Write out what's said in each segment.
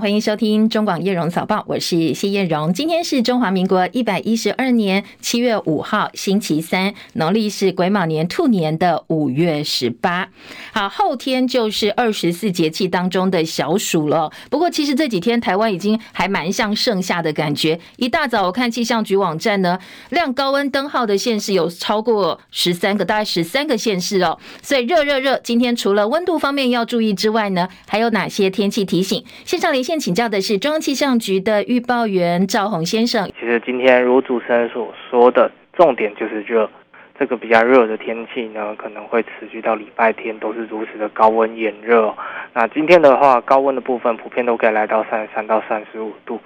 欢迎收听中广叶荣早报，我是谢叶荣。今天是中华民国一百一十二年七月五号，星期三，农历是癸卯年兔年的五月十八。好，后天就是二十四节气当中的小暑了。不过，其实这几天台湾已经还蛮像盛夏的感觉。一大早我看气象局网站呢，亮高温灯号的县市有超过十三个，大概十三个县市哦。所以热热热，今天除了温度方面要注意之外呢，还有哪些天气提醒？线上连。现请教的是中央气象局的预报员赵宏先生。其实今天如主持人所说的，重点就是热，这个比较热的天气呢，可能会持续到礼拜天，都是如此的高温炎热。那今天的话，高温的部分普遍都可以来到三十三到三十五度。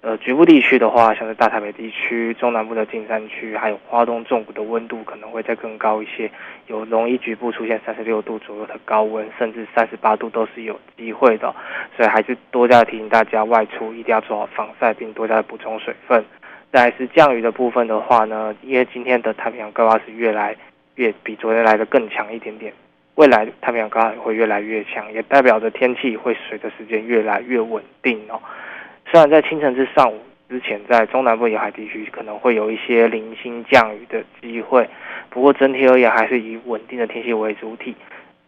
呃，局部地区的话，像是大台北地区、中南部的金山区，还有花东纵谷的温度可能会再更高一些，有容易局部出现三十六度左右的高温，甚至三十八度都是有机会的。所以还是多加提醒大家外出一定要做好防晒，并多加补充水分。再来是降雨的部分的话呢，因为今天的太平洋高压是越来越比昨天来的更强一点点，未来太平洋高压会越来越强，也代表着天气会随着时间越来越稳定哦。虽然在清晨至上午之前，在中南部沿海地区可能会有一些零星降雨的机会，不过整体而言还是以稳定的天气为主体。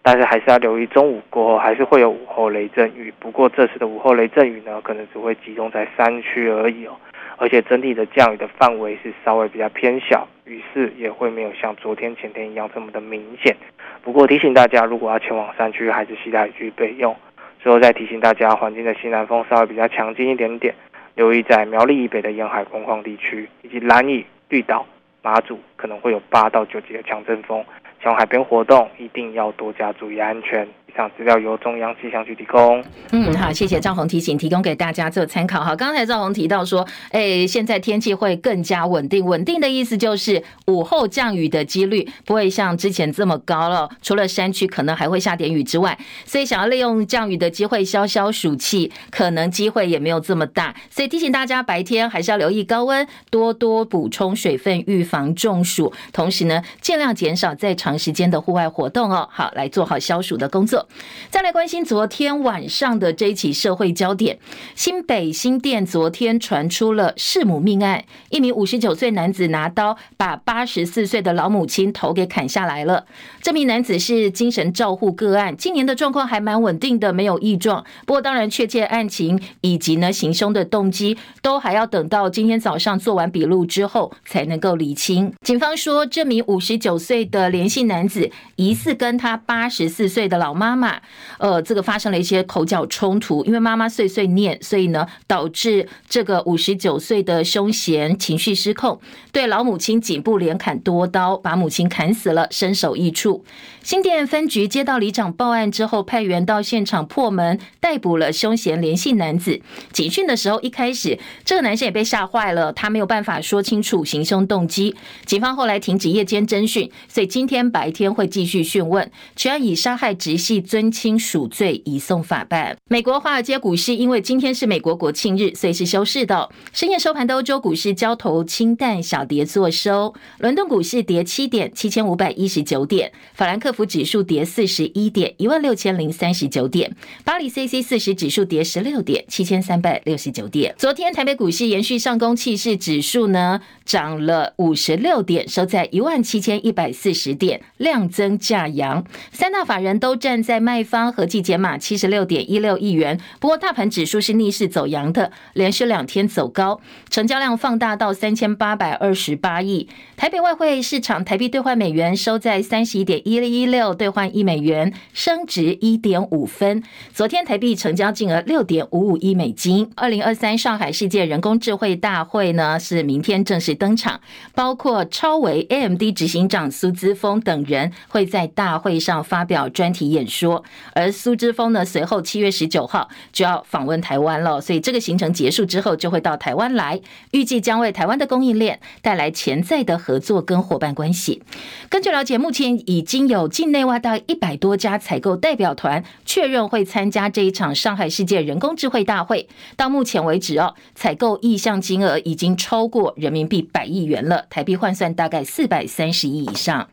但是还是要留意中午过后还是会有午后雷阵雨，不过这次的午后雷阵雨呢，可能只会集中在山区而已哦。而且整体的降雨的范围是稍微比较偏小，雨势也会没有像昨天前天一样这么的明显。不过提醒大家，如果要前往山区，还是携带雨具备用。最后再提醒大家，环境的西南风稍微比较强劲一点点，留意在苗栗以北的沿海工矿地区，以及兰屿、绿岛、八组可能会有八到九级的强阵风。前往海边活动一定要多加注意安全。以上资料由中央气象局提供。嗯，好，谢谢赵宏提醒，提供给大家做参考。好，刚才赵宏提到说，哎，现在天气会更加稳定。稳定的意思就是午后降雨的几率不会像之前这么高了。除了山区可能还会下点雨之外，所以想要利用降雨的机会消消暑气，可能机会也没有这么大。所以提醒大家，白天还是要留意高温，多多补充水分，预防中暑。同时呢，尽量减少在场。长时间的户外活动哦，好，来做好消暑的工作。再来关心昨天晚上的这一起社会焦点：新北新店昨天传出了弑母命案，一名五十九岁男子拿刀把八十四岁的老母亲头给砍下来了。这名男子是精神照护个案，今年的状况还蛮稳定的，没有异状。不过当然，确切案情以及呢行凶的动机，都还要等到今天早上做完笔录之后才能够理清。警方说，这名五十九岁的连姓男子疑似跟他八十四岁的老妈妈，呃，这个发生了一些口角冲突，因为妈妈碎碎念，所以呢，导致这个五十九岁的凶嫌情绪失控，对老母亲颈部连砍多刀，把母亲砍死了，身首异处。新店分局接到里长报案之后，派员到现场破门，逮捕了凶嫌连姓男子。警讯的时候，一开始这个男生也被吓坏了，他没有办法说清楚行凶动机。警方后来停止夜间侦讯，所以今天白天会继续讯问，全案以杀害直系尊亲属罪移送法办。美国华尔街股市因为今天是美国国庆日，所以是休市的。深夜收盘的欧洲股市交投清淡，小跌作收。伦敦股市跌七点，七千五百一十九点。法兰克福指数跌四十一点，一万六千零三十九点。巴黎 CAC 四十指数跌十六点，七千三百六十九点。昨天台北股市延续上攻气势，指数呢涨了五十六点，收在一万七千一百四十点。量增价扬，三大法人都站在卖方，合计减码七十六点一六亿元。不过大盘指数是逆势走阳的，连续两天走高，成交量放大到三千八百二十八亿。台北外汇市场台币兑换美元收在三十一点一一六兑换一美元，升值一点五分。昨天台币成交金额六点五五亿美金。二零二三上海世界人工智慧大会呢是明天正式登场，包括超微 AMD 执行长苏姿丰等。人会在大会上发表专题演说，而苏之峰呢，随后七月十九号就要访问台湾了，所以这个行程结束之后就会到台湾来，预计将为台湾的供应链带来潜在的合作跟伙伴关系。根据了解，目前已经有境内外大一百多家采购代表团确认会参加这一场上海世界人工智慧大会。到目前为止哦，采购意向金额已经超过人民币百亿元了，台币换算大概四百三十亿以上。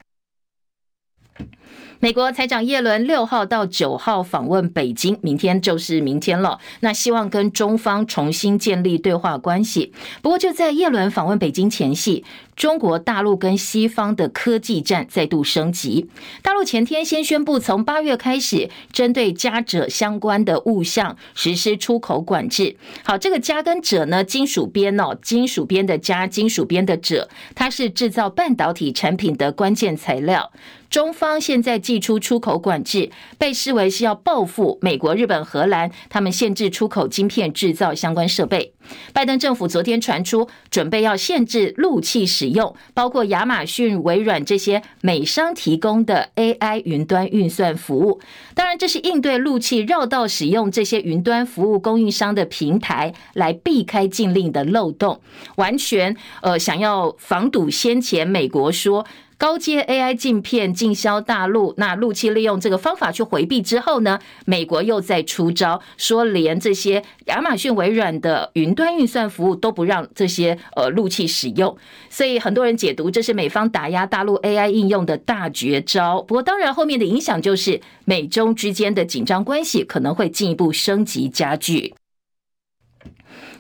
美国财长耶伦六号到九号访问北京，明天就是明天了。那希望跟中方重新建立对话关系。不过就在耶伦访问北京前夕，中国大陆跟西方的科技战再度升级。大陆前天先宣布，从八月开始，针对镓鍺相关的物项实施出口管制。好，这个镓跟者呢，金属边哦，金属边的镓，金属边的者，它是制造半导体产品的关键材料。中方现在祭出出口管制，被视为是要报复美国、日本、荷兰，他们限制出口晶片制造相关设备。拜登政府昨天传出，准备要限制陆器使用，包括亚马逊、微软这些美商提供的 AI 云端运算服务。当然，这是应对陆器绕道使用这些云端服务供应商的平台，来避开禁令的漏洞，完全呃想要防堵先前美国说。高阶 AI 镜片进销大陆，那陆企利用这个方法去回避之后呢，美国又在出招，说连这些亚马逊、微软的云端运算服务都不让这些呃陆企使用，所以很多人解读这是美方打压大陆 AI 应用的大绝招。不过当然后面的影响就是美中之间的紧张关系可能会进一步升级加剧。《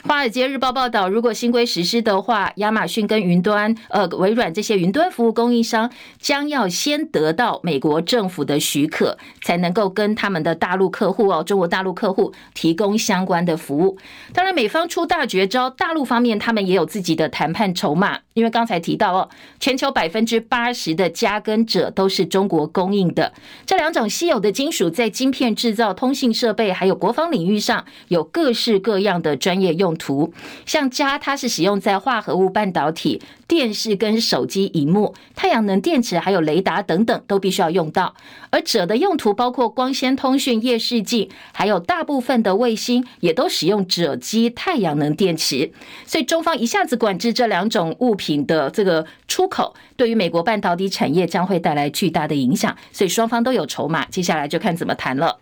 华尔街日报》报道，如果新规实施的话，亚马逊跟云端、呃微软这些云端服务供应商将要先得到美国政府的许可，才能够跟他们的大陆客户哦，中国大陆客户提供相关的服务。当然，美方出大绝招，大陆方面他们也有自己的谈判筹码，因为刚才提到哦，全球百分之八十的镓跟者都是中国供应的，这两种稀有的金属在晶片制造、通信设备还有国防领域上有各式各样的专业用图像镓，它是使用在化合物半导体、电视跟手机荧幕、太阳能电池，还有雷达等等，都必须要用到。而锗的用途包括光纤通讯、夜视镜，还有大部分的卫星也都使用锗基太阳能电池。所以中方一下子管制这两种物品的这个出口，对于美国半导体产业将会带来巨大的影响。所以双方都有筹码，接下来就看怎么谈了。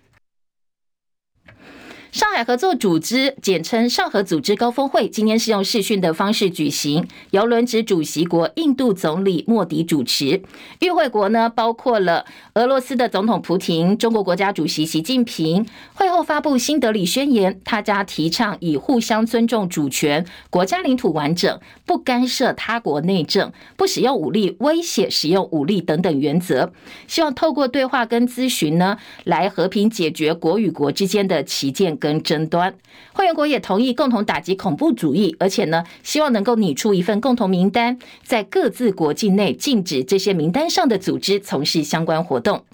上海合作组织，简称上合组织高峰会，今天是用视讯的方式举行，由轮值主席国印度总理莫迪主持。与会国呢，包括了俄罗斯的总统普京、中国国家主席习近平。会后发布新德里宣言，他家提倡以互相尊重主权、国家领土完整、不干涉他国内政、不使用武力威胁、使用武力等等原则，希望透过对话跟咨询呢，来和平解决国与国之间的歧见。跟争端，会员国也同意共同打击恐怖主义，而且呢，希望能够拟出一份共同名单，在各自国境内禁止这些名单上的组织从事相关活动。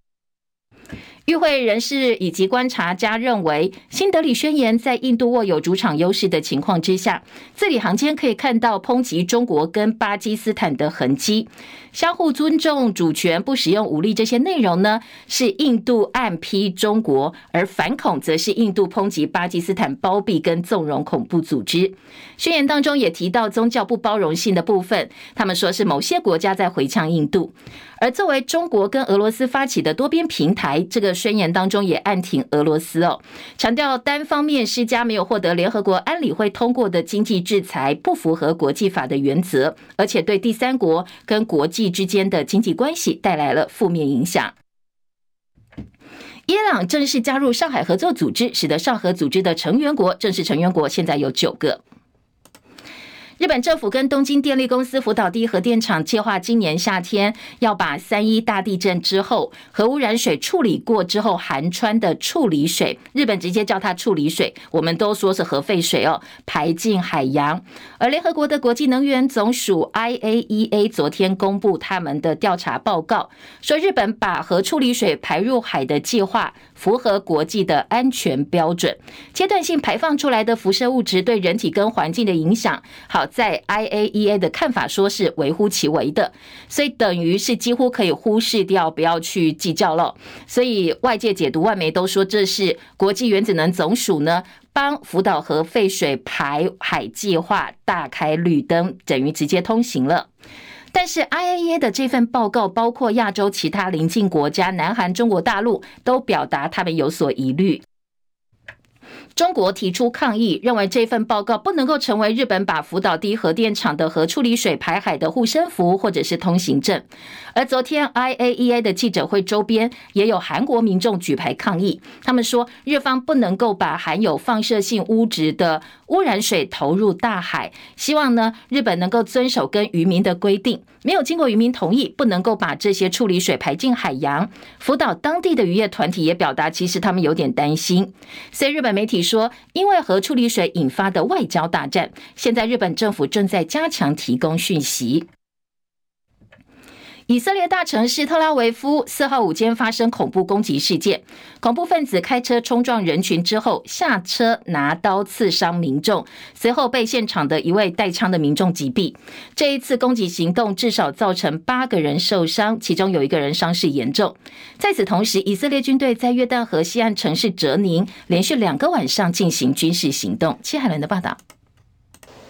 与会人士以及观察家认为，新德里宣言在印度握有主场优势的情况之下，字里行间可以看到抨击中国跟巴基斯坦的痕迹。相互尊重主权、不使用武力这些内容呢，是印度暗批中国，而反恐则是印度抨击巴基斯坦包庇跟纵容恐怖组织。宣言当中也提到宗教不包容性的部分，他们说是某些国家在回呛印度。而作为中国跟俄罗斯发起的多边平台，这个宣言当中也暗挺俄罗斯哦，强调单方面施加没有获得联合国安理会通过的经济制裁，不符合国际法的原则，而且对第三国跟国际之间的经济关系带来了负面影响。伊朗正式加入上海合作组织，使得上合组织的成员国正式成员国现在有九个。日本政府跟东京电力公司福岛第一核电厂计划，今年夏天要把三一大地震之后核污染水处理过之后含氚的处理水，日本直接叫它处理水，我们都说是核废水哦，排进海洋。而联合国的国际能源总署 IAEA 昨天公布他们的调查报告，说日本把核处理水排入海的计划符合国际的安全标准，阶段性排放出来的辐射物质对人体跟环境的影响，好。在 IAEA 的看法说是微乎其微的，所以等于是几乎可以忽视掉，不要去计较了。所以外界解读，外媒都说这是国际原子能总署呢帮福岛核废水排海计划大开绿灯，等于直接通行了。但是 IAEA 的这份报告，包括亚洲其他邻近国家，南韩、中国大陆都表达他们有所疑虑。中国提出抗议，认为这份报告不能够成为日本把福岛第一核电厂的核处理水排海的护身符或者是通行证。而昨天 IAEA 的记者会周边也有韩国民众举牌抗议，他们说日方不能够把含有放射性物质的污染水投入大海，希望呢日本能够遵守跟渔民的规定，没有经过渔民同意，不能够把这些处理水排进海洋。福岛当地的渔业团体也表达，其实他们有点担心。所以日本媒体说，因为核处理水引发的外交大战，现在日本政府正在加强提供讯息。以色列大城市特拉维夫四号午间发生恐怖攻击事件，恐怖分子开车冲撞人群之后下车拿刀刺伤民众，随后被现场的一位带枪的民众击毙。这一次攻击行动至少造成八个人受伤，其中有一个人伤势严重。在此同时，以色列军队在约旦河西岸城市哲宁连续两个晚上进行军事行动。戚海伦的报道。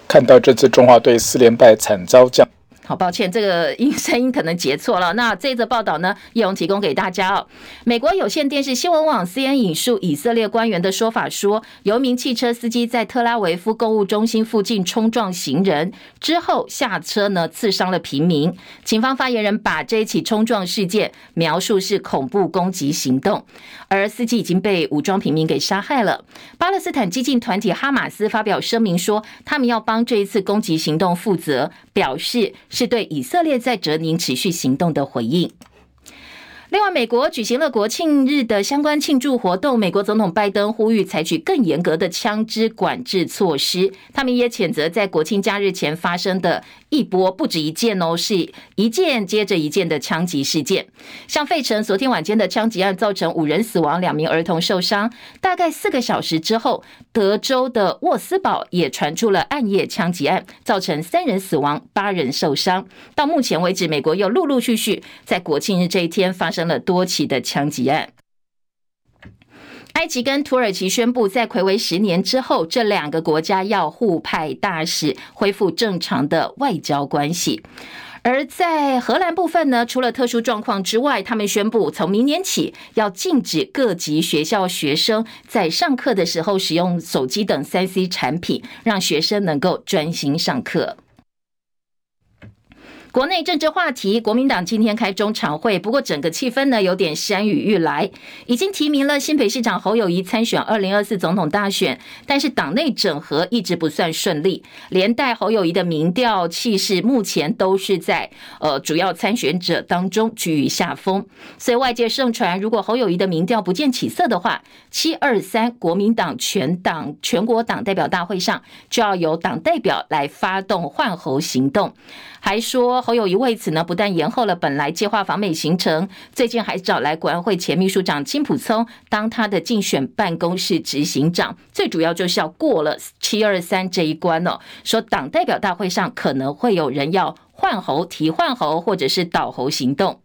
看到这次中华队四连败，惨遭降。好抱歉，这个音 声音可能截错了。那这则报道呢，叶荣提供给大家哦。美国有线电视新闻网 CN 引述以色列官员的说法说，有一名汽车司机在特拉维夫购物中心附近冲撞行人之后下车呢，刺伤了平民。警方发言人把这一起冲撞事件描述是恐怖攻击行动，而司机已经被武装平民给杀害了。巴勒斯坦激进团体哈马斯发表声明说，他们要帮这一次攻击行动负责，表示。是对以色列在哲宁持续行动的回应。另外，美国举行了国庆日的相关庆祝活动。美国总统拜登呼吁采取更严格的枪支管制措施。他们也谴责在国庆假日前发生的一波不止一件哦，是一件接着一件的枪击事件。像费城昨天晚间的枪击案，造成五人死亡，两名儿童受伤。大概四个小时之后，德州的沃斯堡也传出了暗夜枪击案，造成三人死亡，八人受伤。到目前为止，美国又陆陆续续在国庆日这一天发生。生了多起的枪击案。埃及跟土耳其宣布，在魁违十年之后，这两个国家要互派大使，恢复正常的外交关系。而在荷兰部分呢，除了特殊状况之外，他们宣布从明年起要禁止各级学校学生在上课的时候使用手机等三 C 产品，让学生能够专心上课。国内政治话题，国民党今天开中常会，不过整个气氛呢有点山雨欲来。已经提名了新北市长侯友谊参选二零二四总统大选，但是党内整合一直不算顺利，连带侯友谊的民调气势目前都是在呃主要参选者当中居于下风。所以外界盛传，如果侯友谊的民调不见起色的话，七二三国民党全党全国党代表大会上就要由党代表来发动换侯行动。还说侯友谊为此呢，不但延后了本来计划访美行程，最近还找来国安会前秘书长金普聪当他的竞选办公室执行长，最主要就是要过了七二三这一关哦。说党代表大会上可能会有人要换侯、提换侯或者是倒侯行动。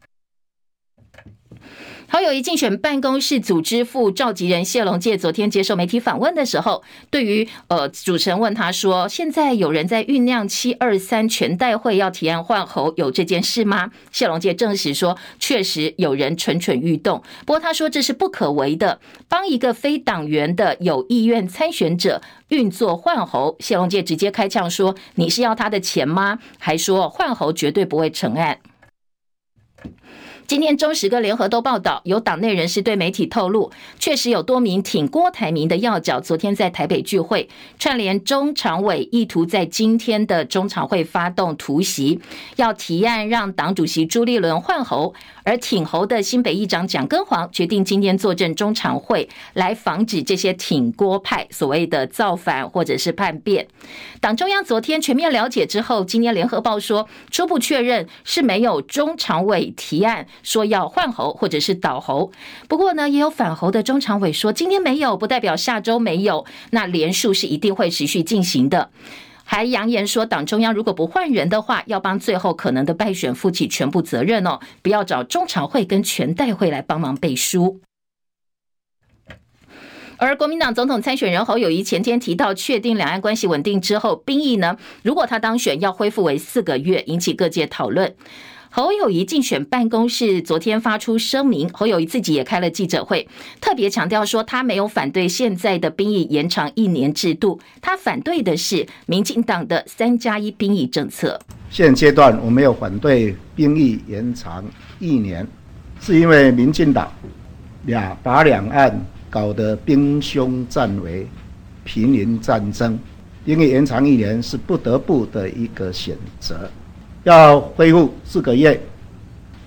侯友宜竞选办公室组织副召集人谢龙介昨天接受媒体访问的时候，对于呃主持人问他说：“现在有人在酝酿七二三全代会要提案换侯，有这件事吗？”谢龙介证实说：“确实有人蠢蠢欲动，不过他说这是不可为的，帮一个非党员的有意愿参选者运作换侯。”谢龙介直接开呛说：“你是要他的钱吗？”还说换侯绝对不会成案。今天中时跟联合都报道，有党内人士对媒体透露，确实有多名挺郭台铭的要角，昨天在台北聚会，串联中常委，意图在今天的中常会发动突袭，要提案让党主席朱立伦换侯。而挺侯的新北议长蒋根煌决定今天坐镇中常会，来防止这些挺郭派所谓的造反或者是叛变。党中央昨天全面了解之后，今天联合报说初步确认是没有中常委提案说要换侯或者是倒侯。不过呢，也有反侯的中常委说今天没有，不代表下周没有。那连署是一定会持续进行的。还扬言说，党中央如果不换人的话，要帮最后可能的败选负起全部责任哦，不要找中常会跟全代会来帮忙背书。而国民党总统参选人侯友谊前天提到，确定两岸关系稳定之后，兵役呢，如果他当选，要恢复为四个月，引起各界讨论。侯友宜竞选办公室昨天发出声明，侯友宜自己也开了记者会，特别强调说他没有反对现在的兵役延长一年制度，他反对的是民进党的三加一兵役政策。现阶段我没有反对兵役延长一年，是因为民进党俩把两岸搞得兵凶战危、平民战争，兵役延长一年是不得不的一个选择。要恢复四个月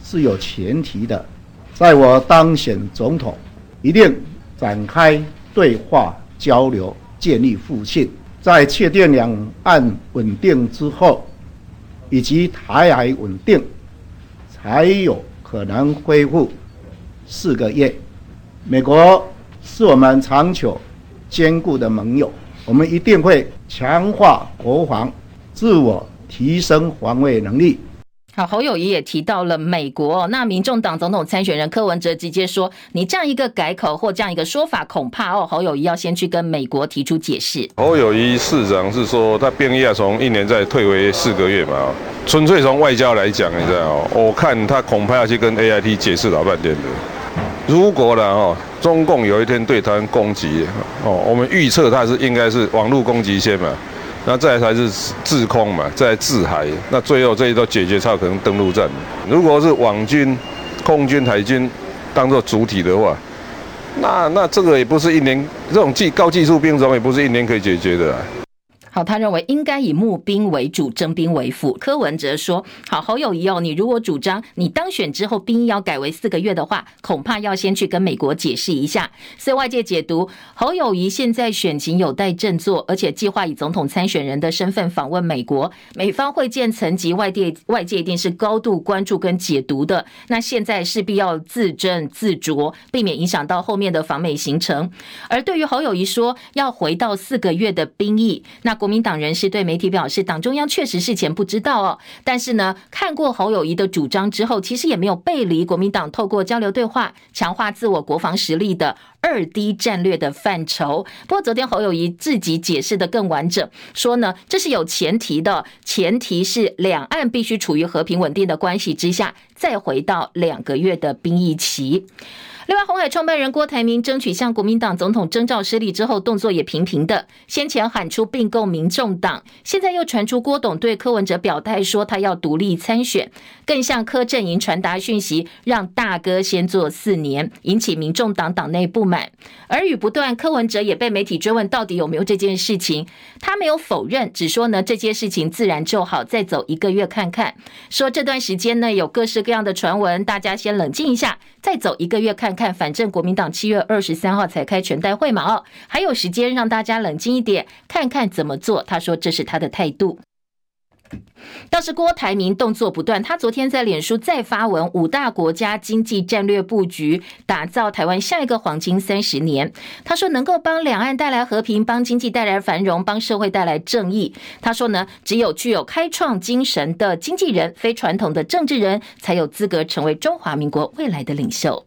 是有前提的，在我当选总统，一定展开对话交流，建立互信，在确定两岸稳定之后，以及台海稳定，才有可能恢复四个月。美国是我们长久坚固的盟友，我们一定会强化国防，自我。提升防卫能力。好，侯友谊也提到了美国。那民众党总统参选人柯文哲直接说：“你这样一个改口或这样一个说法，恐怕哦，侯友谊要先去跟美国提出解释。”侯友谊市长是说，他兵役要从一年再退回四个月嘛？纯粹从外交来讲，你知道哦，我看他恐怕要去跟 AIT 解释老半天的。如果呢，哦，中共有一天对台湾攻击，哦，我们预测他是应该是网络攻击先嘛。那再来才是制空嘛，再来制海，那最后这些都解决才有可能登陆战。如果是网军、空军、海军当做主体的话，那那这个也不是一年，这种技高技术兵种也不是一年可以解决的啊。好，他认为应该以募兵为主，征兵为辅。柯文哲说：“好，侯友谊哦，你如果主张你当选之后兵役要改为四个月的话，恐怕要先去跟美国解释一下。”所以外界解读侯友谊现在选情有待振作，而且计划以总统参选人的身份访问美国，美方会见层级，外界外界一定是高度关注跟解读的。那现在势必要自斟自酌，避免影响到后面的访美行程。而对于侯友谊说要回到四个月的兵役，那国国民党人士对媒体表示，党中央确实事前不知道哦，但是呢，看过侯友谊的主张之后，其实也没有背离国民党透过交流对话强化自我国防实力的二 D 战略的范畴。不过，昨天侯友宜自己解释的更完整，说呢，这是有前提的，前提是两岸必须处于和平稳定的关系之下，再回到两个月的兵役期。另外，红海创办人郭台铭争取向国民党总统征召失利之后，动作也频频的。先前喊出并购民众党，现在又传出郭董对柯文哲表态说他要独立参选，更向柯阵营传达讯息，让大哥先做四年，引起民众党党内不满。耳语不断，柯文哲也被媒体追问到底有没有这件事情，他没有否认，只说呢，这件事情自然就好，再走一个月看看。说这段时间呢，有各式各样的传闻，大家先冷静一下，再走一个月看。看，反正国民党七月二十三号才开全代会嘛，哦，还有时间让大家冷静一点，看看怎么做。他说这是他的态度。倒是郭台铭动作不断，他昨天在脸书再发文，五大国家经济战略布局，打造台湾下一个黄金三十年。他说能够帮两岸带来和平，帮经济带来繁荣，帮社会带来正义。他说呢，只有具有开创精神的经纪人，非传统的政治人才有资格成为中华民国未来的领袖。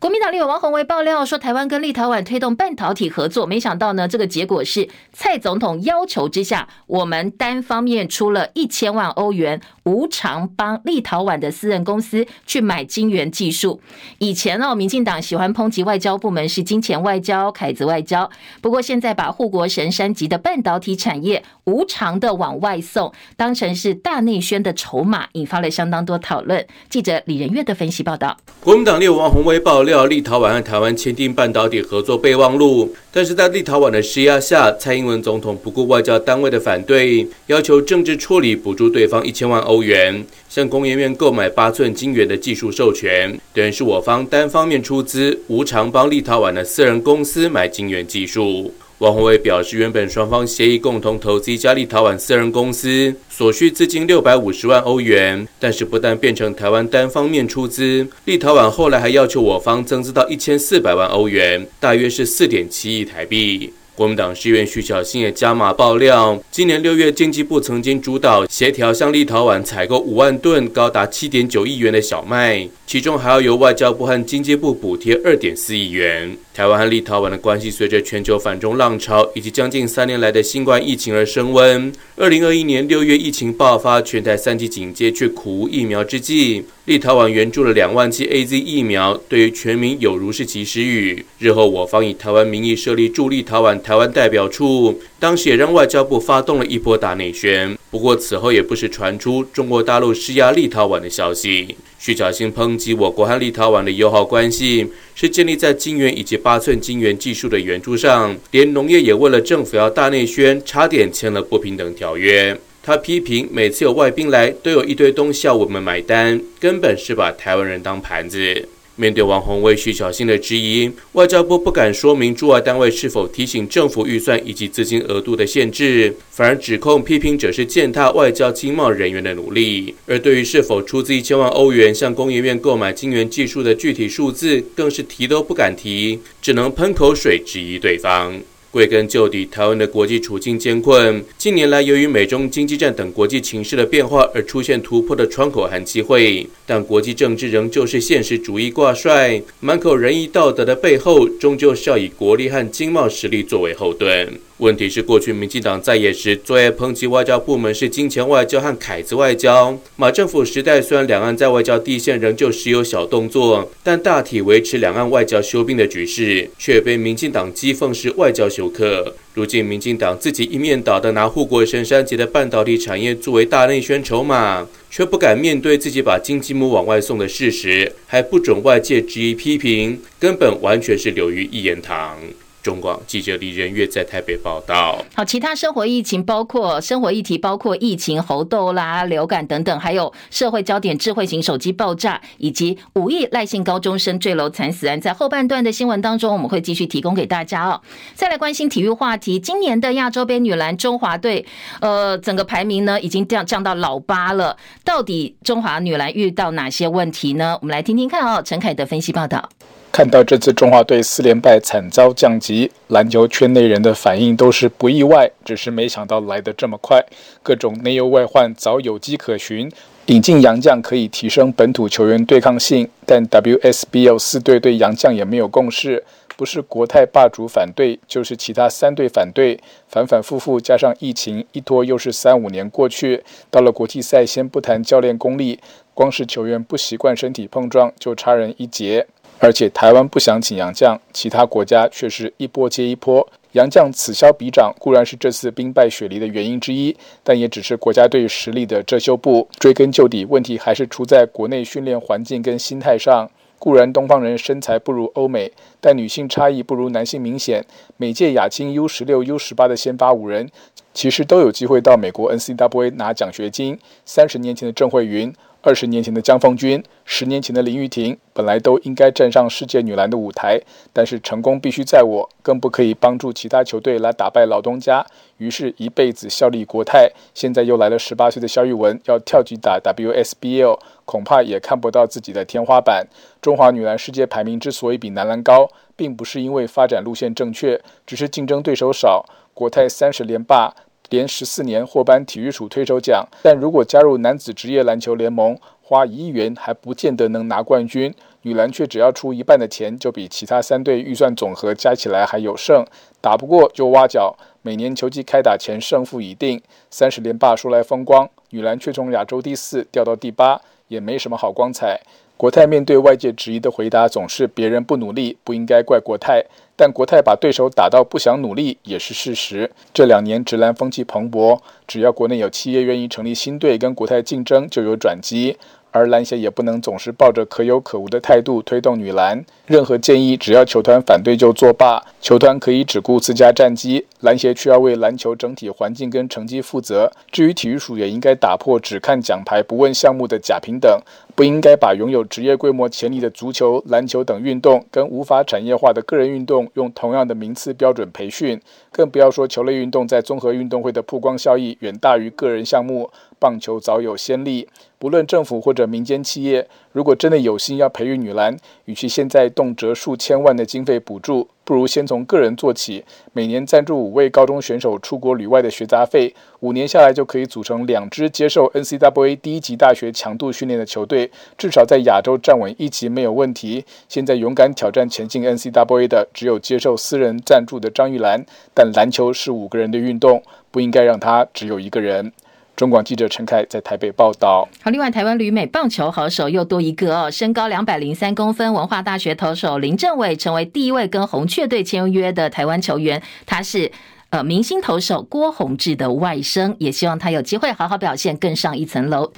国民党立委王鸿薇爆料说，台湾跟立陶宛推动半导体合作，没想到呢，这个结果是蔡总统要求之下，我们单方面出了一千万欧元，无偿帮立陶宛的私人公司去买晶圆技术。以前哦，民进党喜欢抨击外交部门是金钱外交、凯子外交，不过现在把护国神山级的半导体产业无偿的往外送，当成是大内宣的筹码，引发了相当多讨论。记者李仁月的分析报道，国民党立委王鸿薇爆料。要立陶宛和台湾签订半导体合作备忘录，但是在立陶宛的施压下，蔡英文总统不顾外交单位的反对，要求政治处理，补助对方一千万欧元，向工研院购买八寸晶圆的技术授权，等于是我方单方面出资，无偿帮立陶宛的私人公司买晶圆技术。王鸿薇表示，原本双方协议共同投资一家立陶宛私人公司，所需资金六百五十万欧元，但是不但变成台湾单方面出资，立陶宛后来还要求我方增资到一千四百万欧元，大约是四点七亿台币。国民党市议员徐巧芯也加码爆料，今年六月经济部曾经主导协调向立陶宛采购五万吨高达七点九亿元的小麦，其中还要由外交部和经济部补贴二点四亿元。台湾和立陶宛的关系随着全球反中浪潮以及将近三年来的新冠疫情而升温。二零二一年六月疫情爆发，全台三级警戒却苦无疫苗之际，立陶宛援助了两万剂 AZ 疫苗，对于全民有如是及时雨。日后我方以台湾名义设立驻立陶宛台湾代表处，当时也让外交部发动了一波大内宣。不过此后也不时传出中国大陆施压立陶宛的消息。徐巧芯抨击我国和立陶宛的友好关系是建立在晶圆以及八寸晶圆技术的援助上，连农业也为了政府要大内宣，差点签了不平等条约。他批评每次有外宾来，都有一堆东西要我们买单，根本是把台湾人当盘子。面对王宏威、徐小新的质疑，外交部不敢说明驻外单位是否提醒政府预算以及资金额度的限制，反而指控批评者是践踏外交经贸人员的努力。而对于是否出资一千万欧元向工研院购买晶圆技术的具体数字，更是提都不敢提，只能喷口水质疑对方。归根究底，台湾的国际处境艰困。近年来，由于美中经济战等国际情势的变化，而出现突破的窗口和机会，但国际政治仍旧是现实主义挂帅，满口仁义道德的背后，终究是要以国力和经贸实力作为后盾。问题是，过去民进党在野时最爱抨击外交部门是金钱外交和凯子外交。马政府时代虽然两岸在外交地线仍旧时有小动作，但大体维持两岸外交休兵的局势，却被民进党讥讽是外交休克。如今民进党自己一面倒的拿护国神山级的半导体产业作为大内宣筹码，却不敢面对自己把经济母往外送的事实，还不准外界质疑批评，根本完全是流于一言堂。中广记者李仁月在台北报道。好，其他生活疫情包括生活议题，包括疫情、猴痘啦、流感等等，还有社会焦点、智慧型手机爆炸，以及五亿赖姓高中生坠楼惨死案。在后半段的新闻当中，我们会继续提供给大家哦。再来关心体育话题，今年的亚洲杯女篮中华队，呃，整个排名呢已经降降到老八了。到底中华女篮遇到哪些问题呢？我们来听听看哦。陈凯的分析报道。看到这次中华队四连败，惨遭降级，篮球圈内人的反应都是不意外，只是没想到来得这么快。各种内忧外患早有迹可循，引进洋将可以提升本土球员对抗性，但 WSBL 四队对洋将也没有共识，不是国泰霸主反对，就是其他三队反对，反反复复，加上疫情一拖又是三五年过去，到了国际赛，先不谈教练功力，光是球员不习惯身体碰撞就差人一截。而且台湾不想请洋将，其他国家却是一波接一波，洋将此消彼长，固然是这次兵败血离的原因之一，但也只是国家队实力的遮羞布。追根究底，问题还是出在国内训练环境跟心态上。固然东方人身材不如欧美，但女性差异不如男性明显。每届亚青 U 十六、U 十八的先发五人，其实都有机会到美国 NCAA 拿奖学金。三十年前的郑慧云。二十年前的江凤君，十年前的林育婷，本来都应该站上世界女篮的舞台，但是成功必须在我，更不可以帮助其他球队来打败老东家。于是，一辈子效力国泰，现在又来了十八岁的肖玉文，要跳级打 WSBL，恐怕也看不到自己的天花板。中华女篮世界排名之所以比男篮高，并不是因为发展路线正确，只是竞争对手少。国泰三十连霸。连十四年获颁体育署推手奖，但如果加入男子职业篮球联盟，花一亿元还不见得能拿冠军。女篮却只要出一半的钱，就比其他三队预算总和加起来还有剩。打不过就挖角，每年球季开打前胜负已定。三十连霸说来风光，女篮却从亚洲第四掉到第八，也没什么好光彩。国泰面对外界质疑的回答总是别人不努力，不应该怪国泰。但国泰把对手打到不想努力也是事实。这两年直男风气蓬勃，只要国内有企业愿意成立新队跟国泰竞争，就有转机。而篮协也不能总是抱着可有可无的态度推动女篮。任何建议，只要球团反对就作罢。球团可以只顾自家战绩，篮协却要为篮球整体环境跟成绩负责。至于体育署，也应该打破只看奖牌不问项目的假平等，不应该把拥有职业规模潜力的足球、篮球等运动跟无法产业化的个人运动用同样的名次标准培训。更不要说球类运动在综合运动会的曝光效益远大于个人项目。棒球早有先例，不论政府或者民间企业，如果真的有心要培育女篮，与其现在动辄数千万的经费补助，不如先从个人做起，每年赞助五位高中选手出国旅外的学杂费，五年下来就可以组成两支接受 NCAA 第一级大学强度训练的球队，至少在亚洲站稳一级没有问题。现在勇敢挑战前进 NCAA 的只有接受私人赞助的张玉兰，但篮球是五个人的运动，不应该让她只有一个人。中广记者陈凯在台北报道。好，另外台湾旅美棒球好手又多一个哦，身高两百零三公分，文化大学投手林政伟成为第一位跟红雀队签约的台湾球员。他是呃明星投手郭泓志的外甥，也希望他有机会好好表现，更上一层楼。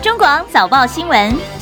中广早报新闻。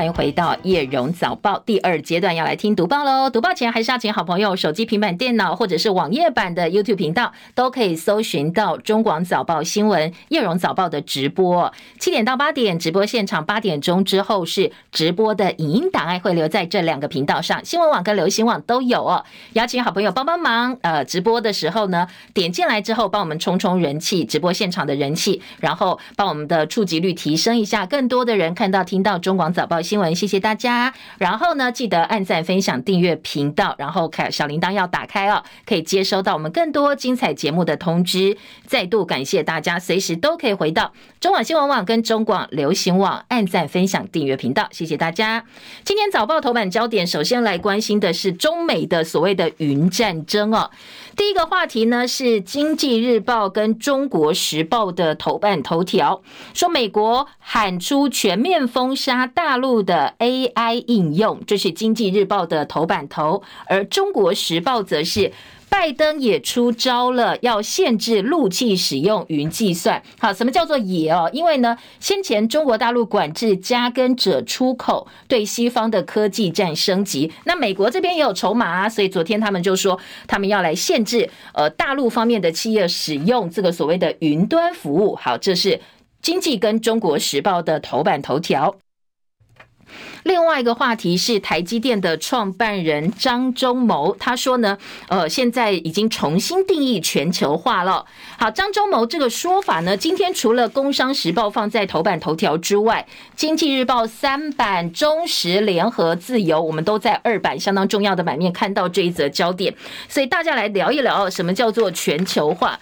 欢迎回到叶荣早报第二阶段，要来听读报喽。读报前还是要请好朋友手机、平板电脑或者是网页版的 YouTube 频道，都可以搜寻到中广早报新闻叶荣早报的直播。七点到八点直播现场，八点钟之后是直播的影音档案，会留在这两个频道上，新闻网跟流行网都有哦。邀请好朋友帮帮忙，呃，直播的时候呢，点进来之后帮我们冲冲人气，直播现场的人气，然后帮我们的触及率提升一下，更多的人看到听到中广早报。新闻，谢谢大家。然后呢，记得按赞、分享、订阅频道，然后开小铃铛要打开哦，可以接收到我们更多精彩节目的通知。再度感谢大家，随时都可以回到中广新闻网跟中广流行网按赞、分享、订阅频道。谢谢大家。今天早报头版焦点，首先来关心的是中美的所谓的云战争哦。第一个话题呢是《经济日报》跟《中国时报》的头版头条，说美国喊出全面封杀大陆。的 AI 应用，这是《经济日报》的头版头，而《中国时报》则是拜登也出招了，要限制陆企使用云计算。好，什么叫做也哦？因为呢，先前中国大陆管制加耕者出口，对西方的科技战升级。那美国这边也有筹码啊，所以昨天他们就说，他们要来限制呃大陆方面的企业使用这个所谓的云端服务。好，这是《经济》跟《中国时报》的头版头条。另外一个话题是台积电的创办人张忠谋，他说呢，呃，现在已经重新定义全球化了。好，张忠谋这个说法呢，今天除了《工商时报》放在头版头条之外，《经济日报》三版、中时、联合、自由，我们都在二版相当重要的版面看到这一则焦点，所以大家来聊一聊什么叫做全球化。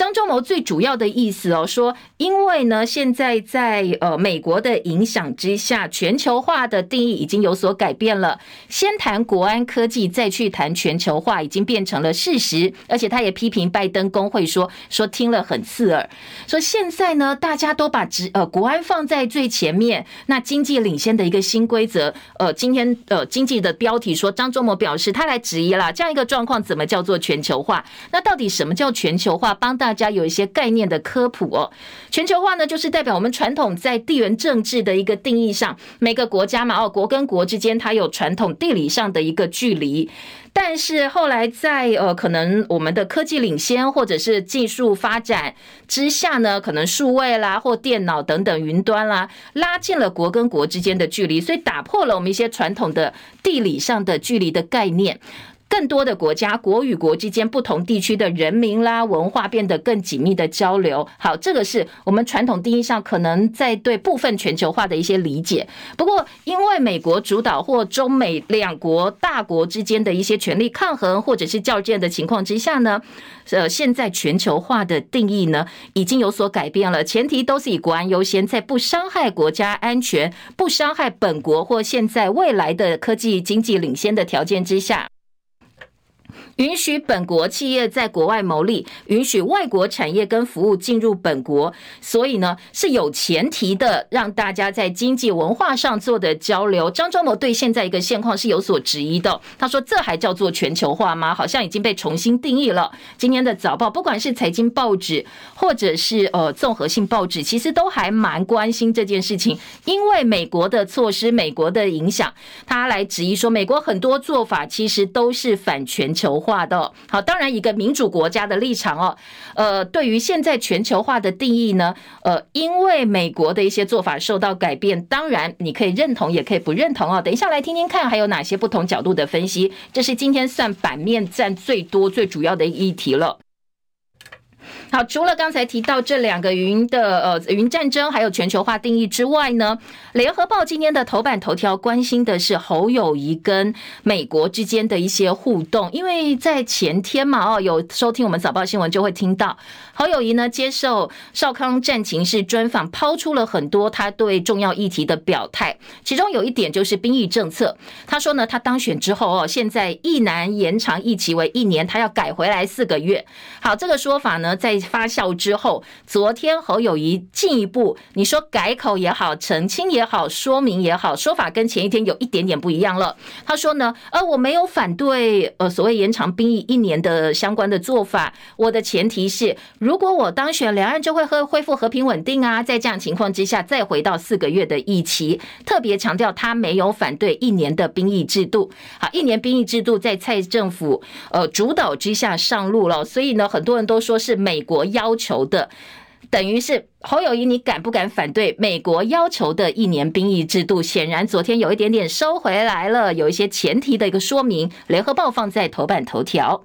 张忠谋最主要的意思哦，说因为呢，现在在呃美国的影响之下，全球化的定义已经有所改变了。先谈国安科技，再去谈全球化，已经变成了事实。而且他也批评拜登工会说说听了很刺耳，说现在呢，大家都把职呃国安放在最前面，那经济领先的一个新规则。呃，今天呃经济的标题说张忠谋表示他来质疑了这样一个状况，怎么叫做全球化？那到底什么叫全球化？帮大大家有一些概念的科普哦。全球化呢，就是代表我们传统在地缘政治的一个定义上，每个国家嘛，哦，国跟国之间它有传统地理上的一个距离。但是后来在呃，可能我们的科技领先或者是技术发展之下呢，可能数位啦或电脑等等云端啦，拉近了国跟国之间的距离，所以打破了我们一些传统的地理上的距离的概念。更多的国家，国与国之间不同地区的人民啦、文化变得更紧密的交流。好，这个是我们传统定义上可能在对部分全球化的一些理解。不过，因为美国主导或中美两国大国之间的一些权力抗衡或者是较劲的情况之下呢，呃，现在全球化的定义呢已经有所改变了。前提都是以国安优先，在不伤害国家安全、不伤害本国或现在未来的科技经济领先的条件之下。允许本国企业在国外牟利，允许外国产业跟服务进入本国，所以呢是有前提的，让大家在经济文化上做的交流。张忠谋对现在一个现况是有所质疑的，他说：“这还叫做全球化吗？好像已经被重新定义了。”今天的早报，不管是财经报纸或者是呃综合性报纸，其实都还蛮关心这件事情，因为美国的措施、美国的影响，他来质疑说，美国很多做法其实都是反全球化。化的好，当然一个民主国家的立场哦，呃，对于现在全球化的定义呢，呃，因为美国的一些做法受到改变，当然你可以认同，也可以不认同哦。等一下来听听看，还有哪些不同角度的分析，这是今天算版面占最多、最主要的议题了。好，除了刚才提到这两个云的呃云战争，还有全球化定义之外呢，联合报今天的头版头条关心的是侯友谊跟美国之间的一些互动，因为在前天嘛，哦，有收听我们早报新闻就会听到侯友谊呢接受少康战情室专访，抛出了很多他对重要议题的表态，其中有一点就是兵役政策。他说呢，他当选之后哦，现在一男延长役期为一年，他要改回来四个月。好，这个说法呢，在发酵之后，昨天侯友谊进一步，你说改口也好，澄清也好，说明也好，说法跟前一天有一点点不一样了。他说呢，呃，我没有反对呃所谓延长兵役一年的相关的做法，我的前提是，如果我当选，两岸就会和恢复和平稳定啊，在这样情况之下，再回到四个月的疫期，特别强调他没有反对一年的兵役制度。好，一年兵役制度在蔡政府呃主导之下上路了，所以呢，很多人都说是美国要求的，等于是侯友谊，你敢不敢反对美国要求的一年兵役制度？显然昨天有一点点收回来了，有一些前提的一个说明。联合报放在头版头条。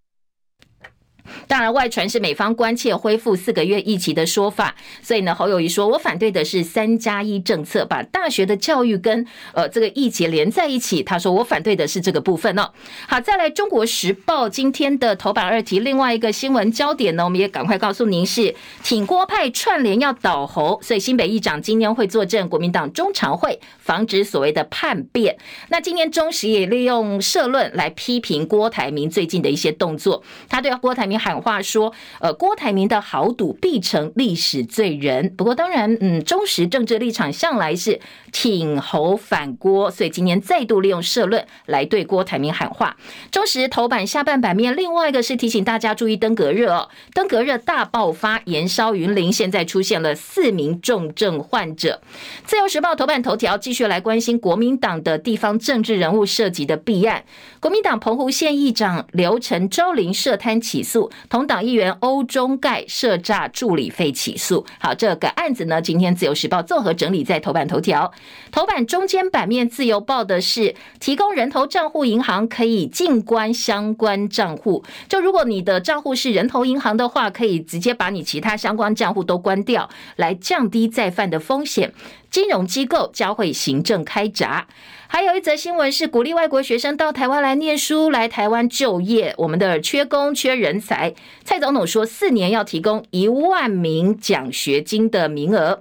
当然，外传是美方关切恢复四个月疫情的说法，所以呢，侯友宜说：“我反对的是三加一政策，把大学的教育跟呃这个疫情连在一起。”他说：“我反对的是这个部分哦。”好，再来，《中国时报》今天的头版二题，另外一个新闻焦点呢，我们也赶快告诉您是挺郭派串联要倒侯，所以新北议长今天会坐镇国民党中常会，防止所谓的叛变。那今年中时也利用社论来批评郭台铭最近的一些动作，他对郭台铭。喊话说，呃，郭台铭的豪赌必成历史罪人。不过，当然，嗯，中时政治立场向来是挺侯反郭，所以今年再度利用社论来对郭台铭喊话。中时头版下半版面，另外一个是提醒大家注意登革热哦，登革热大爆发，延烧云林，现在出现了四名重症患者。自由时报头版头条继来关心国民党的地方政治人物涉及的弊案，国民党澎湖县议长刘成周林涉贪起诉。同党议员欧中盖涉诈助理费起诉，好，这个案子呢，今天自由时报综合整理在头版头条。头版中间版面，自由报的是提供人头账户银行可以静关相关账户，就如果你的账户是人头银行的话，可以直接把你其他相关账户都关掉，来降低再犯的风险。金融机构将会行政开闸。还有一则新闻是鼓励外国学生到台湾来念书，来台湾就业。我们的缺工缺人才，蔡总统说四年要提供一万名奖学金的名额。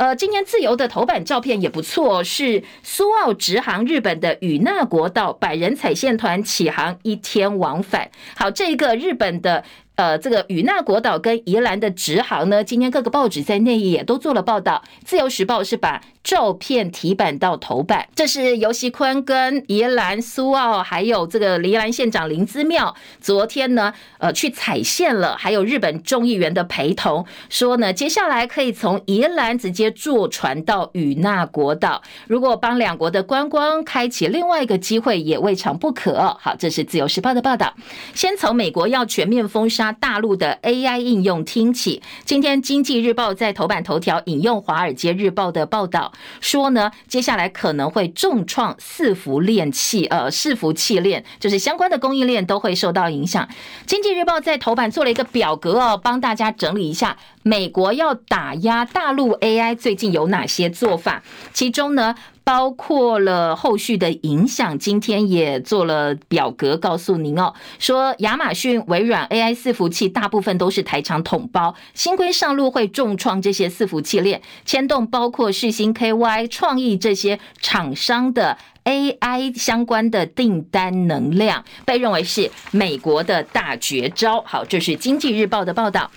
呃，今天自由的头版照片也不错，是苏澳直航日本的与那国岛百人踩线团启航一天往返。好，这个日本的。呃，这个与那国岛跟宜兰的直航呢，今天各个报纸在内页也都做了报道。自由时报是把照片提版到头版，这是游锡坤跟宜兰苏澳，还有这个宜兰县长林姿妙，昨天呢，呃，去踩线了，还有日本众议员的陪同，说呢，接下来可以从宜兰直接坐船到与那国岛，如果帮两国的观光开启另外一个机会，也未尝不可。好，这是自由时报的报道。先从美国要全面封杀。大陆的 AI 应用听起，今天经济日报在头版头条引用华尔街日报的报道说呢，接下来可能会重创伺服链器，呃，伺服器链就是相关的供应链都会受到影响。经济日报在头版做了一个表格哦，帮大家整理一下，美国要打压大陆 AI 最近有哪些做法，其中呢。包括了后续的影响，今天也做了表格告诉您哦，说亚马逊、微软 AI 伺服器大部分都是台厂统包，新规上路会重创这些伺服器链，牵动包括世芯、KY、创意这些厂商的 AI 相关的订单能量，被认为是美国的大绝招。好，这是经济日报的报道。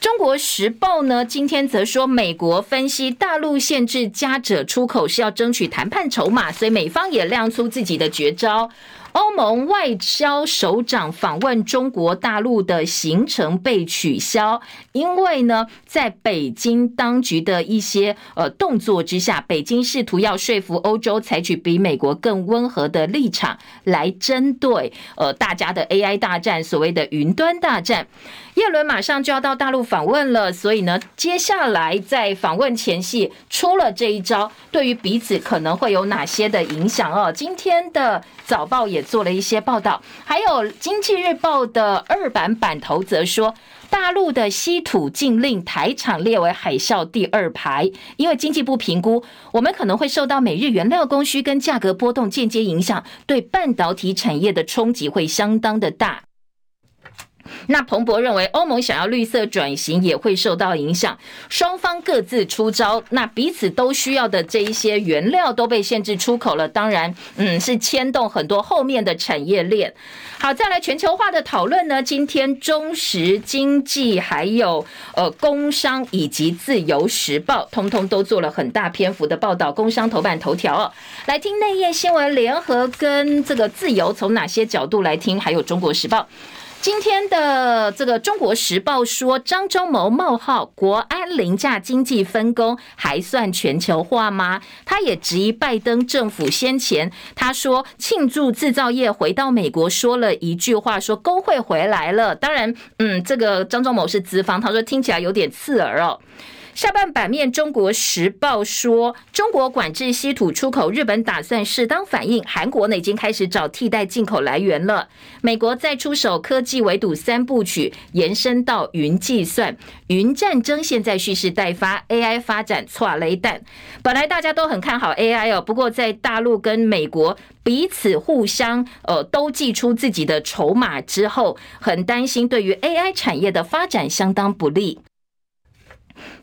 中国时报呢，今天则说，美国分析大陆限制加者出口是要争取谈判筹码，所以美方也亮出自己的绝招。欧盟外交首长访问中国大陆的行程被取消，因为呢，在北京当局的一些呃动作之下，北京试图要说服欧洲采取比美国更温和的立场，来针对呃大家的 AI 大战，所谓的云端大战。叶伦马上就要到大陆访问了，所以呢，接下来在访问前夕出了这一招，对于彼此可能会有哪些的影响哦？今天的早报也做了一些报道，还有经济日报的二版版头则说，大陆的稀土禁令，台厂列为海啸第二排，因为经济部评估，我们可能会受到美日原料供需跟价格波动间接影响，对半导体产业的冲击会相当的大。那彭博认为，欧盟想要绿色转型也会受到影响，双方各自出招，那彼此都需要的这一些原料都被限制出口了，当然，嗯，是牵动很多后面的产业链。好，再来全球化的讨论呢？今天中时经济还有呃工商以及自由时报，通通都做了很大篇幅的报道。工商头版头条哦，来听内页新闻，联合跟这个自由从哪些角度来听？还有中国时报。今天的这个《中国时报》说，张忠谋冒号国安凌驾经济分工，还算全球化吗？他也质疑拜登政府先前他说庆祝制造业回到美国，说了一句话，说工会回来了。当然，嗯，这个张忠谋是资方，他说听起来有点刺耳哦。下半版面，《中国时报》说，中国管制稀土出口，日本打算适当反应。韩国呢，已经开始找替代进口来源了。美国再出手，科技围堵三部曲延伸到云计算、云战争，现在蓄势待发，AI 发展错雷弹。本来大家都很看好 AI 哦，不过在大陆跟美国彼此互相呃都祭出自己的筹码之后，很担心对于 AI 产业的发展相当不利。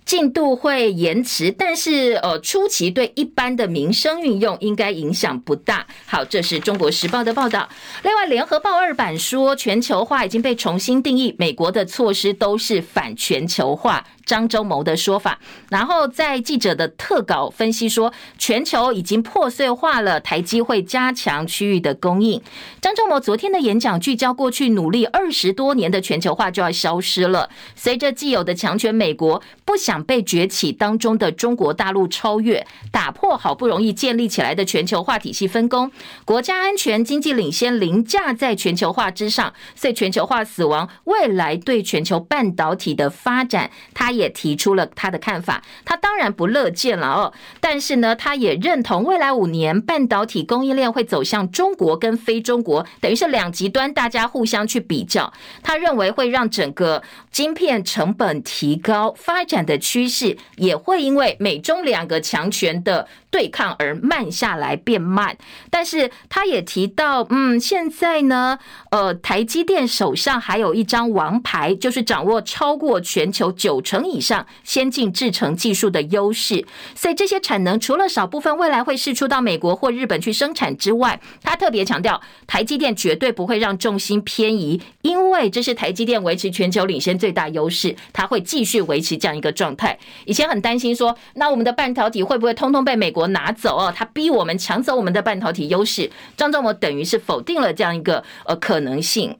进度会延迟，但是呃，初期对一般的民生运用应该影响不大。好，这是中国时报的报道。另外，联合报二版说，全球化已经被重新定义，美国的措施都是反全球化。张忠谋的说法，然后在记者的特稿分析说，全球已经破碎化了，台积会加强区域的供应。张忠谋昨天的演讲聚焦过去努力二十多年的全球化就要消失了，随着既有的强权美国不想被崛起当中的中国大陆超越，打破好不容易建立起来的全球化体系分工，国家安全、经济领先凌驾在全球化之上，所以全球化死亡，未来对全球半导体的发展，他。也提出了他的看法，他当然不乐见了哦，但是呢，他也认同未来五年半导体供应链会走向中国跟非中国，等于是两极端，大家互相去比较。他认为会让整个晶片成本提高，发展的趋势也会因为美中两个强权的对抗而慢下来，变慢。但是他也提到，嗯，现在呢，呃，台积电手上还有一张王牌，就是掌握超过全球九成。以上先进制程技术的优势，所以这些产能除了少部分未来会释出到美国或日本去生产之外，他特别强调，台积电绝对不会让重心偏移，因为这是台积电维持全球领先最大优势，他会继续维持这样一个状态。以前很担心说，那我们的半导体会不会通通被美国拿走哦？他逼我们抢走我们的半导体优势，张忠谋等于是否定了这样一个呃可能性。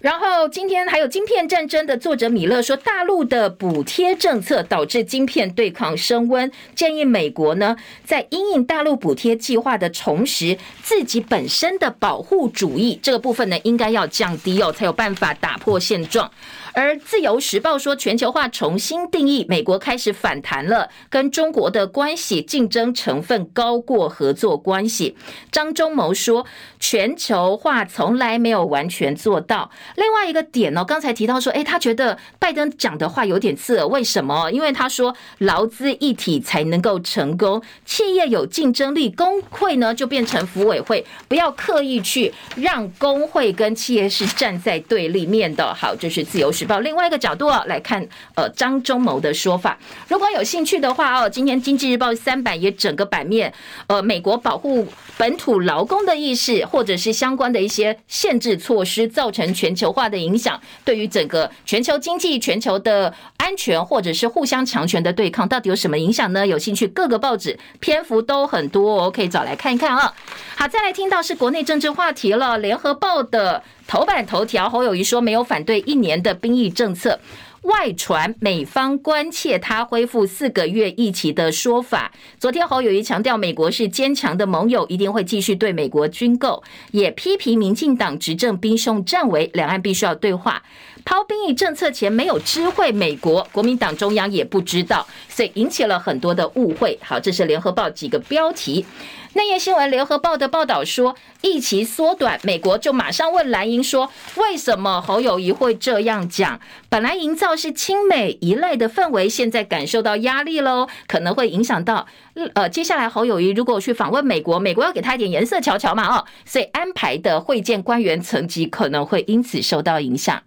然后今天还有晶片战争的作者米勒说，大陆的补贴政策导致晶片对抗升温，建议美国呢在因应大陆补贴计划的重拾自己本身的保护主义这个部分呢，应该要降低哦，才有办法打破现状。而自由时报说，全球化重新定义，美国开始反弹了，跟中国的关系竞争成分高过合作关系。张忠谋说，全球化从来没有完全做到。另外一个点呢，刚才提到说，诶，他觉得拜登讲的话有点刺耳，为什么？因为他说劳资一体才能够成功，企业有竞争力，工会呢就变成福委会，不要刻意去让工会跟企业是站在对立面的。好，这是自由时报另外一个角度啊来看，呃，张忠谋的说法。如果有兴趣的话哦，今天经济日报三版也整个版面，呃，美国保护本土劳工的意识，或者是相关的一些限制措施，造成全球化的影响，对于整个全球经济、全球的安全，或者是互相强权的对抗，到底有什么影响呢？有兴趣，各个报纸篇幅都很多哦，可以找来看一看啊。好，再来听到是国内政治话题了，联合报的。头版头条，侯友谊说没有反对一年的兵役政策。外传美方关切他恢复四个月役期的说法。昨天侯友谊强调，美国是坚强的盟友，一定会继续对美国军购，也批评民进党执政兵凶战危，两岸必须要对话。抛兵役政策前没有知会美国，国民党中央也不知道，所以引起了很多的误会。好，这是联合报几个标题。内页新闻，联合报的报道说，疫情缩短，美国就马上问蓝营说，为什么侯友谊会这样讲？本来营造是亲美一类的氛围，现在感受到压力喽，可能会影响到，呃，接下来侯友宜如果去访问美国，美国要给他一点颜色瞧瞧嘛，哦，所以安排的会见官员层级可能会因此受到影响。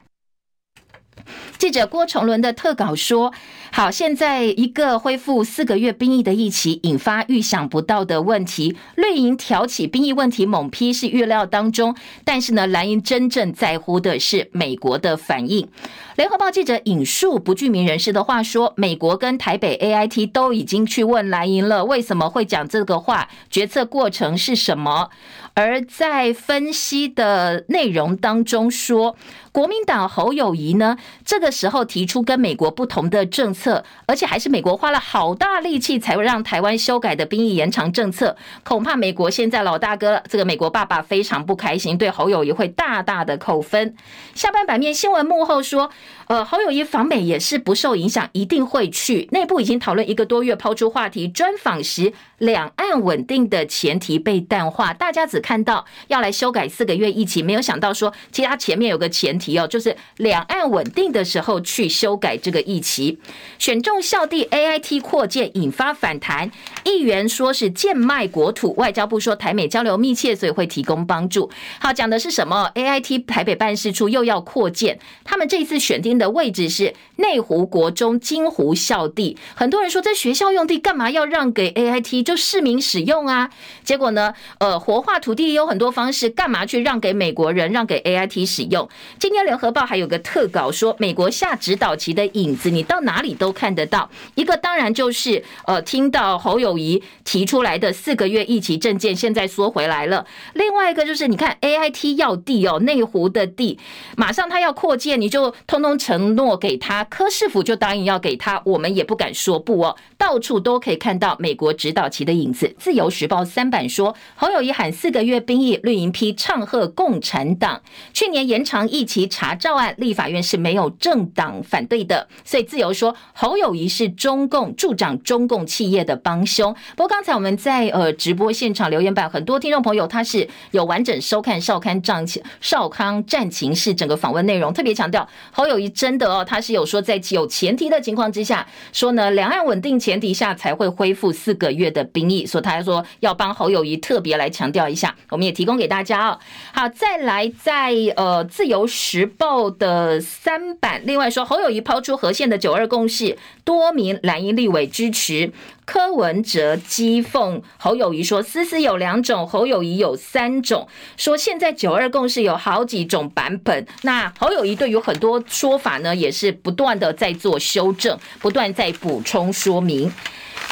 记者郭崇伦的特稿说：“好，现在一个恢复四个月兵役的役期，引发预想不到的问题。绿营挑起兵役问题猛批是预料当中，但是呢，蓝营真正在乎的是美国的反应。”联合报记者引述不具名人士的话说：“美国跟台北 AIT 都已经去问蓝营了，为什么会讲这个话？决策过程是什么？”而在分析的内容当中说，国民党侯友谊呢，这个时候提出跟美国不同的政策，而且还是美国花了好大力气才会让台湾修改的兵役延长政策，恐怕美国现在老大哥这个美国爸爸非常不开心，对侯友谊会大大的扣分。下半版面新闻幕后说，呃，侯友宜访美也是不受影响，一定会去。内部已经讨论一个多月，抛出话题，专访时两岸稳定的前提被淡化，大家只看到要来修改四个月疫情，没有想到说，其实他前面有个前提哦，就是两岸稳定的时候去修改这个疫情。选中校地 AIT 扩建引发反弹，议员说是贱卖国土，外交部说台美交流密切，所以会提供帮助。好，讲的是什么？AIT 台北办事处又要扩建，他们这一次选定的位置是内湖国中金湖校地，很多人说这学校用地干嘛要让给 AIT，就市民使用啊？结果呢，呃，活化土。土地有很多方式，干嘛去让给美国人，让给 AIT 使用？今天联合报还有个特稿说，美国下指导棋的影子，你到哪里都看得到。一个当然就是，呃，听到侯友谊提出来的四个月役期证件，现在缩回来了。另外一个就是，你看 AIT 要地哦，内湖的地，马上他要扩建，你就通通承诺给他，柯市府就答应要给他，我们也不敢说不哦。到处都可以看到美国指导棋的影子。自由时报三版说，侯友谊喊四个月兵役，绿营批唱和共产党。去年延长役期查照案，立法院是没有政党反对的，所以自由说侯友谊是中共助长中共企业的帮凶。不过刚才我们在呃直播现场留言板，很多听众朋友他是有完整收看少康战情少康战情室整个访问内容，特别强调侯友谊真的哦，他是有说在有前提的情况之下，说呢两岸稳定前。提下才会恢复四个月的兵役，所以他还说要帮侯友谊特别来强调一下，我们也提供给大家哦。好，再来在呃自由时报的三版，另外说侯友宜抛出和宪的九二共识，多名蓝营立委支持。柯文哲讥讽侯友宜说：“思思有两种，侯友宜有三种。说现在九二共识有好几种版本。那侯友宜对于很多说法呢，也是不断的在做修正，不断在补充说明。”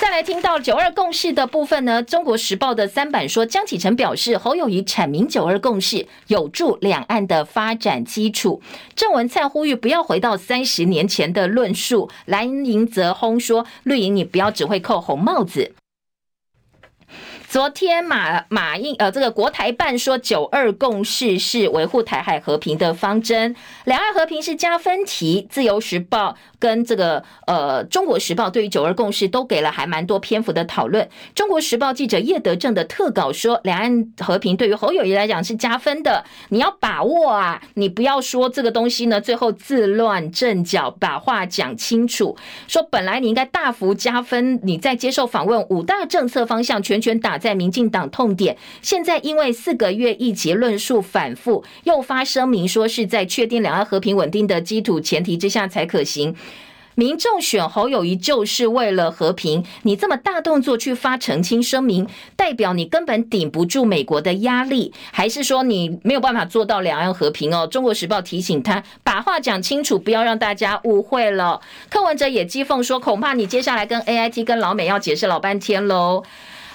再来听到九二共识的部分呢，《中国时报》的三版说，江启臣表示，侯友谊阐明九二共识有助两岸的发展基础。郑文灿呼吁不要回到三十年前的论述，蓝营则轰说，绿营你不要只会扣红帽子。昨天马马英呃，这个国台办说九二共识是维护台海和平的方针，两岸和平是加分题。自由时报跟这个呃中国时报对于九二共识都给了还蛮多篇幅的讨论。中国时报记者叶德正的特稿说，两岸和平对于侯友谊来讲是加分的，你要把握啊，你不要说这个东西呢，最后自乱阵脚，把话讲清楚。说本来你应该大幅加分，你在接受访问五大政策方向全权打。在民进党痛点，现在因为四个月一结论述反复，又发声明说是在确定两岸和平稳定的基础前提之下才可行。民众选侯友谊就是为了和平，你这么大动作去发澄清声明，代表你根本顶不住美国的压力，还是说你没有办法做到两岸和平哦？中国时报提醒他把话讲清楚，不要让大家误会了。柯文哲也讥讽说，恐怕你接下来跟 AIT 跟老美要解释老半天喽。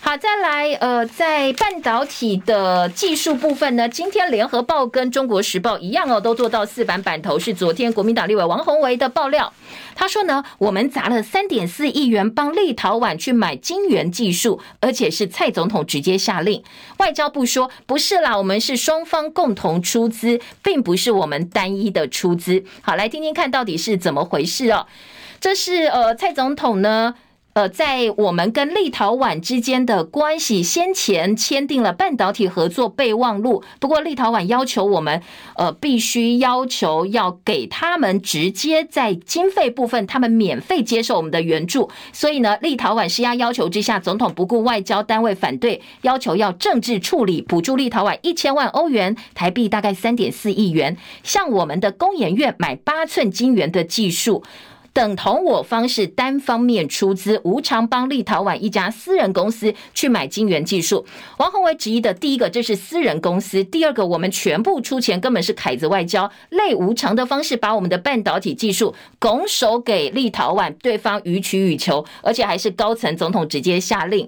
好，再来，呃，在半导体的技术部分呢，今天联合报跟中国时报一样哦，都做到四版版头，是昨天国民党立委王宏维的爆料。他说呢，我们砸了三点四亿元帮立陶宛去买晶圆技术，而且是蔡总统直接下令。外交部说不是啦，我们是双方共同出资，并不是我们单一的出资。好，来听听看到底是怎么回事哦。这是呃，蔡总统呢。呃，在我们跟立陶宛之间的关系，先前签订了半导体合作备忘录。不过，立陶宛要求我们，呃，必须要求要给他们直接在经费部分，他们免费接受我们的援助。所以呢，立陶宛施压要求之下，总统不顾外交单位反对，要求要政治处理，补助立陶宛一千万欧元，台币大概三点四亿元，向我们的工研院买八寸晶圆的技术。等同我方是单方面出资，无偿帮立陶宛一家私人公司去买晶圆技术。王宏伟质疑的第一个，这是私人公司；第二个，我们全部出钱，根本是凯子外交，类无偿的方式把我们的半导体技术拱手给立陶宛，对方予取予求，而且还是高层总统直接下令。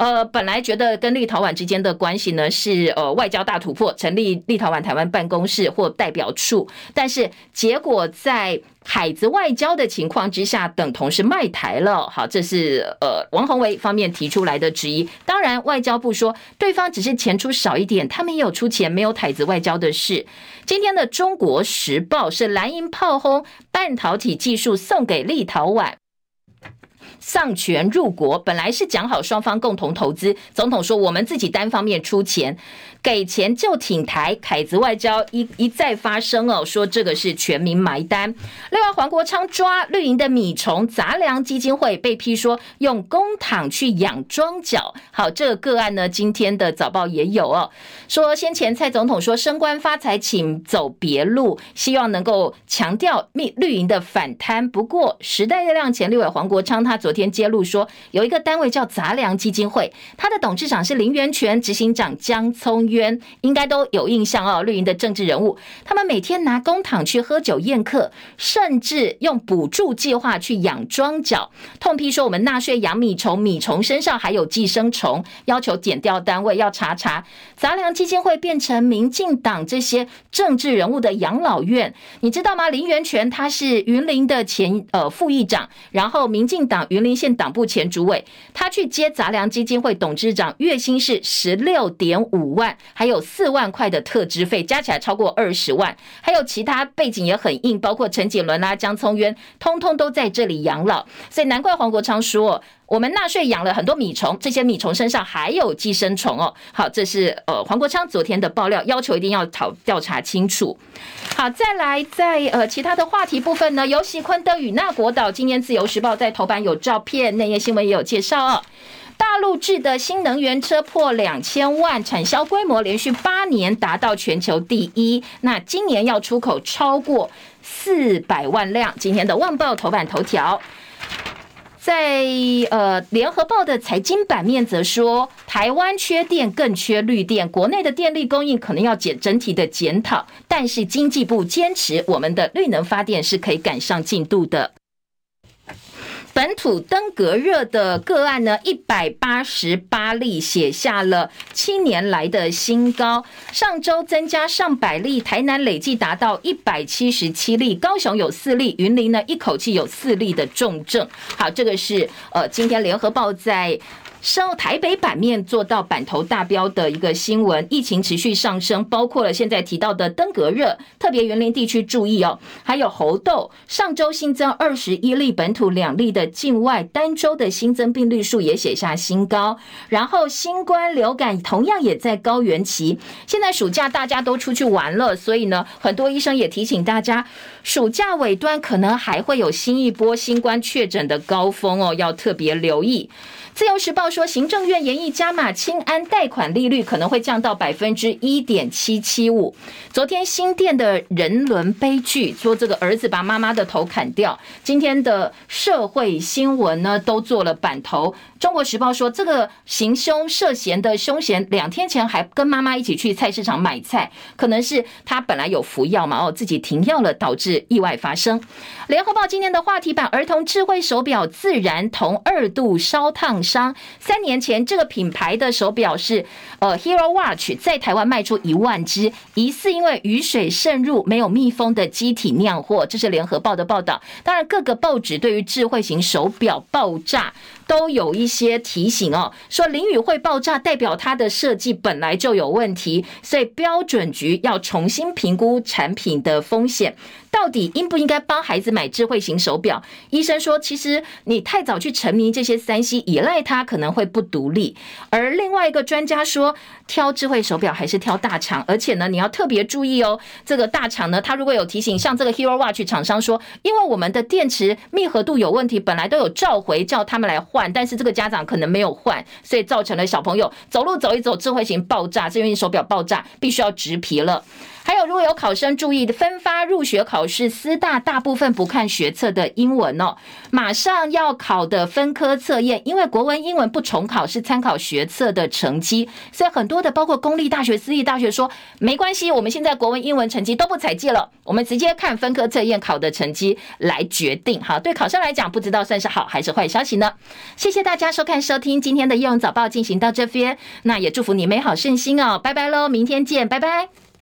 呃，本来觉得跟立陶宛之间的关系呢是呃外交大突破，成立立陶宛台湾办公室或代表处，但是结果在海子外交的情况之下，等同是卖台了。好，这是呃王宏维方面提出来的质疑。当然，外交部说对方只是钱出少一点，他们也有出钱，没有台子外交的事。今天的《中国时报》是蓝营炮轰半导体技术送给立陶宛。丧权入国，本来是讲好双方共同投资，总统说我们自己单方面出钱。给钱就挺台，凯子外交一一再发声哦，说这个是全民埋单。另外，黄国昌抓绿营的米虫杂粮基金会被批说用公帑去养庄脚。好，这个个案呢，今天的早报也有哦，说先前蔡总统说升官发财请走别路，希望能够强调绿绿营的反贪。不过，时代力量前立委黄国昌他昨天揭露说，有一个单位叫杂粮基金会，他的董事长是林源泉，执行长江聪。渊应该都有印象哦，绿营的政治人物，他们每天拿公帑去喝酒宴客，甚至用补助计划去养庄脚，痛批说我们纳税养米虫，米虫身上还有寄生虫，要求减掉单位要查查。杂粮基金会变成民进党这些政治人物的养老院，你知道吗？林源泉他是云林的前呃副议长，然后民进党云林县党部前主委，他去接杂粮基金会董事长，月薪是十六点五万。还有四万块的特支费，加起来超过二十万。还有其他背景也很硬，包括陈锦伦啊、江聪渊，通通都在这里养老。所以难怪黄国昌说，我们纳税养了很多米虫，这些米虫身上还有寄生虫哦。好，这是呃黄国昌昨天的爆料，要求一定要讨调查清楚。好，再来在呃其他的话题部分呢，游锡堃登与那国岛，今天自由时报在头版有照片，内页新闻也有介绍哦。大陆制的新能源车破两千万，产销规模连续八年达到全球第一。那今年要出口超过四百万辆。今天的《旺报》头版头条，在呃《联合报》的财经版面则说，台湾缺电更缺绿电，国内的电力供应可能要检整体的检讨。但是经济部坚持，我们的绿能发电是可以赶上进度的。本土登革热的个案呢，一百八十八例，写下了七年来的新高。上周增加上百例，台南累计达到一百七十七例，高雄有四例，云林呢一口气有四例的重症。好，这个是呃，今天联合报在。上台北版面做到版头大标的一个新闻，疫情持续上升，包括了现在提到的登革热，特别园林地区注意哦，还有猴痘，上周新增二十一例本土两例的境外，单周的新增病例数也写下新高。然后新冠流感同样也在高原期，现在暑假大家都出去玩了，所以呢，很多医生也提醒大家，暑假尾端可能还会有新一波新冠确诊的高峰哦，要特别留意。自由时报说，行政院研议加码清安贷款利率可能会降到百分之一点七七五。昨天新店的人伦悲剧，说这个儿子把妈妈的头砍掉。今天的社会新闻呢都做了版头。中国时报说，这个行凶涉嫌的凶嫌两天前还跟妈妈一起去菜市场买菜，可能是他本来有服药嘛，哦，自己停药了，导致意外发生。联合报今天的话题版：儿童智慧手表自燃同二度烧烫伤。三年前，这个品牌的手表是呃 Hero Watch，在台湾卖出一万只，疑似因为雨水渗入没有密封的机体酿祸。这是联合报的报道。当然，各个报纸对于智慧型手表爆炸。都有一些提醒哦，说淋雨会爆炸，代表它的设计本来就有问题，所以标准局要重新评估产品的风险。到底应不应该帮孩子买智慧型手表？医生说，其实你太早去沉迷这些三 C，依赖它可能会不独立。而另外一个专家说，挑智慧手表还是挑大厂，而且呢，你要特别注意哦。这个大厂呢，它如果有提醒，像这个 Hero Watch 厂商说，因为我们的电池密合度有问题，本来都有召回叫他们来换，但是这个家长可能没有换，所以造成了小朋友走路走一走，智慧型爆炸，智慧型手表爆炸，必须要植皮了。还有，如果有考生注意分发入学考试，师大大部分不看学测的英文哦，马上要考的分科测验，因为国文、英文不重考，是参考学测的成绩，所以很多的包括公立大学、私立大学说没关系，我们现在国文、英文成绩都不采计了，我们直接看分科测验考的成绩来决定。好，对考生来讲，不知道算是好还是坏消息呢？谢谢大家收看收听今天的《叶咏早报》，进行到这边，那也祝福你美好顺心哦，拜拜喽，明天见，拜拜。